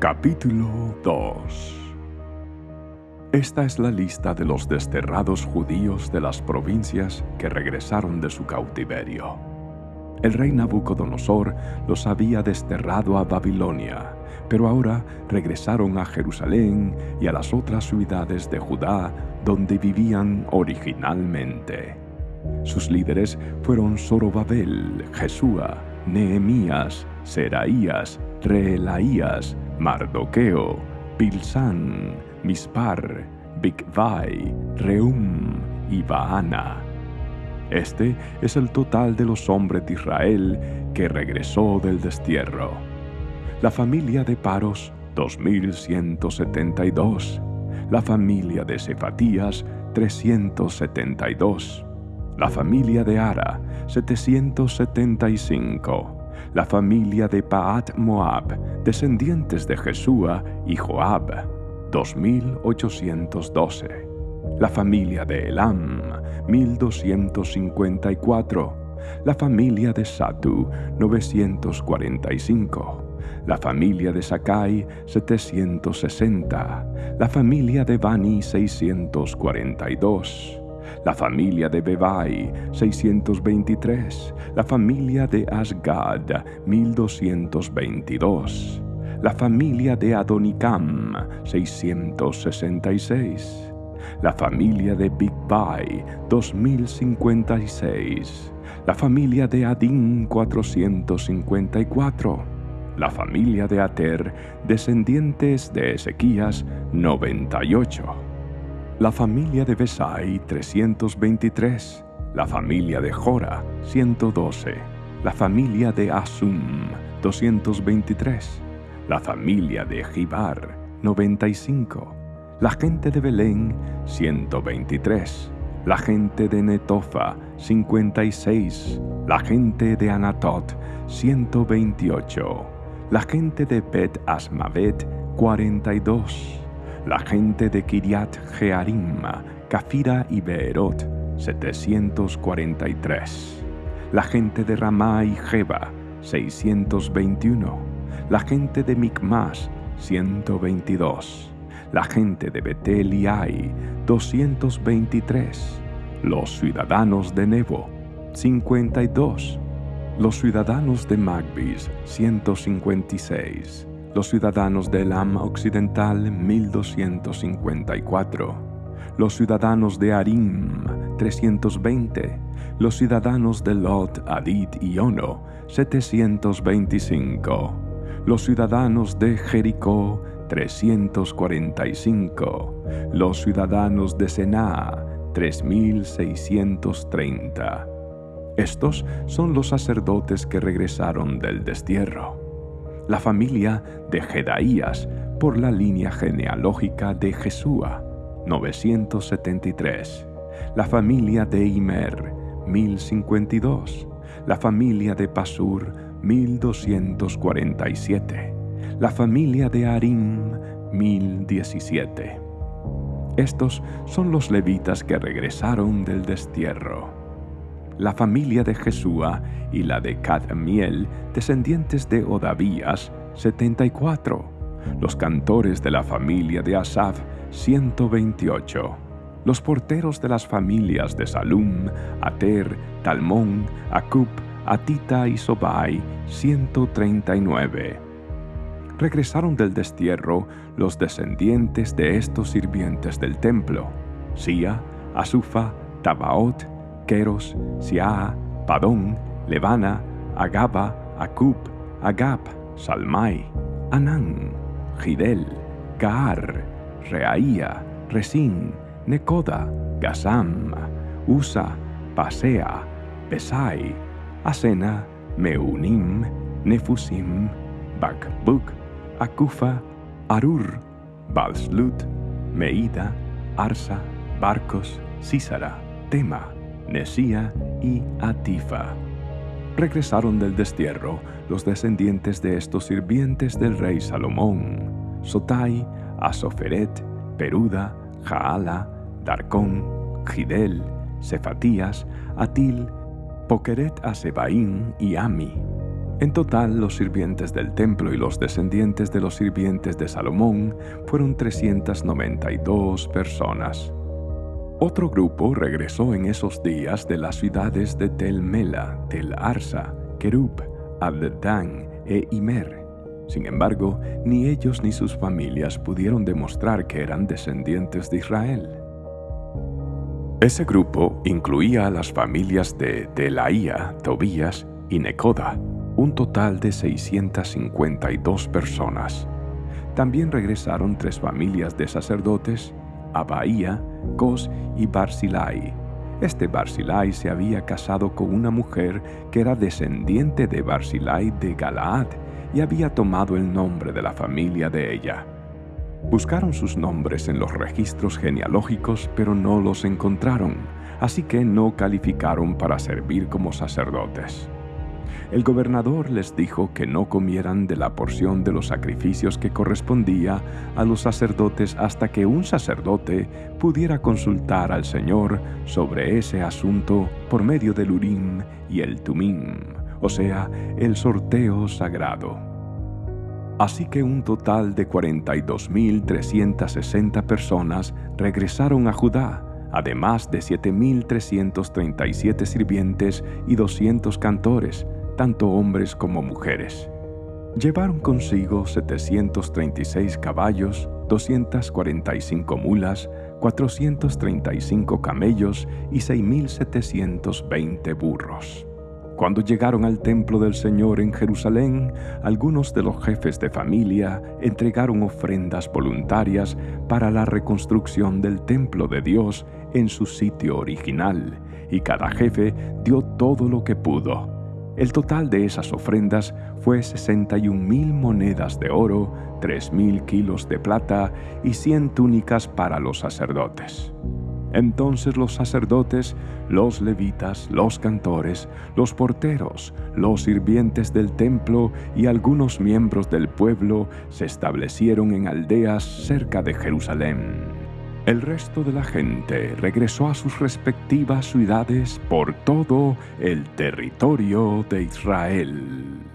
Capítulo 2 Esta es la lista de los desterrados judíos de las provincias que regresaron de su cautiverio. El rey Nabucodonosor los había desterrado a Babilonia, pero ahora regresaron a Jerusalén y a las otras ciudades de Judá donde vivían originalmente. Sus líderes fueron Zorobabel, Jesúa, Nehemías, Seraías, Reelaías, Mardoqueo, Pilsán, Mispar, Bigvai, Reum y Baana. Este es el total de los hombres de Israel que regresó del destierro. La familia de Paros, 2172. La familia de Cefatías, 372 la familia de Ara, 775, la familia de Paat Moab, descendientes de Jesúa y Joab, 2812, la familia de Elam, 1254, la familia de Satu, 945, la familia de Sakai, 760, la familia de Bani, 642, la familia de Bebai 623, la familia de Asgad 1222, la familia de Adonicam 666, la familia de Bigbai 2056, la familia de Adin 454, la familia de Ater, descendientes de Ezequías 98 la familia de Besai 323, la familia de Jora 112, la familia de Asum 223, la familia de Jibar 95, la gente de Belén 123, la gente de Netofa 56, la gente de Anatot 128, la gente de Bet Asmavet 42, la gente de Kiriat Jearim, Kafira y Beerot, 743. La gente de Ramá y Jeba, 621. La gente de Micmas, 122. La gente de Betel y Ai, 223. Los ciudadanos de Nebo, 52. Los ciudadanos de Magbis, 156 los ciudadanos de Elam Occidental 1254, los ciudadanos de Arim 320, los ciudadanos de Lot, Adid y Ono 725, los ciudadanos de Jericó 345, los ciudadanos de Sená 3630. Estos son los sacerdotes que regresaron del destierro la familia de Jedaías por la línea genealógica de Jesúa, 973, la familia de Imer, 1052, la familia de Pasur, 1247, la familia de Arim, 1017. Estos son los levitas que regresaron del destierro la familia de Jesúa y la de Cadmiel, descendientes de Odavías, 74. Los cantores de la familia de Asaf, 128. Los porteros de las familias de Salum, Ater, Talmón, Acub, Atita y Sobai, 139. Regresaron del destierro los descendientes de estos sirvientes del templo, Sia, Asufa, Tabaot, Queros, Siaa, Padón, Levana, Agaba, Acub, Agap, Salmai, Anán, Gidel, Gaar, Reaía, Resín, Necoda, Gazam, Usa, Pasea, Pesai, Asena, Meunim, Nefusim, Bakbuk, Akufa, Arur, Balslut, Meida, Arsa, Barcos, Císara, Tema, Nesía y Atifa. Regresaron del destierro los descendientes de estos sirvientes del rey Salomón, Sotai, Asoferet, Peruda, Jaala, Darcón, Gidel, Cefatías, Atil, Pokeret Asebaín y Ami. En total, los sirvientes del templo y los descendientes de los sirvientes de Salomón fueron 392 personas. Otro grupo regresó en esos días de las ciudades de Tel Mela, Tel Arsa, Kerub, Addan e Imer. Sin embargo, ni ellos ni sus familias pudieron demostrar que eran descendientes de Israel. Ese grupo incluía a las familias de Delaía, Tobías y Necoda, un total de 652 personas. También regresaron tres familias de sacerdotes, Abaía, Cos y Barzilai. Este Barzilai se había casado con una mujer que era descendiente de Barzilai de Galaad y había tomado el nombre de la familia de ella. Buscaron sus nombres en los registros genealógicos, pero no los encontraron, así que no calificaron para servir como sacerdotes. El gobernador les dijo que no comieran de la porción de los sacrificios que correspondía a los sacerdotes hasta que un sacerdote pudiera consultar al Señor sobre ese asunto por medio del Urim y el Tumim, o sea, el sorteo sagrado. Así que un total de 42.360 personas regresaron a Judá, además de 7.337 sirvientes y 200 cantores, tanto hombres como mujeres. Llevaron consigo 736 caballos, 245 mulas, 435 camellos y 6.720 burros. Cuando llegaron al templo del Señor en Jerusalén, algunos de los jefes de familia entregaron ofrendas voluntarias para la reconstrucción del templo de Dios en su sitio original, y cada jefe dio todo lo que pudo. El total de esas ofrendas fue 61 mil monedas de oro, 3 mil kilos de plata y 100 túnicas para los sacerdotes. Entonces los sacerdotes, los levitas, los cantores, los porteros, los sirvientes del templo y algunos miembros del pueblo se establecieron en aldeas cerca de Jerusalén. El resto de la gente regresó a sus respectivas ciudades por todo el territorio de Israel.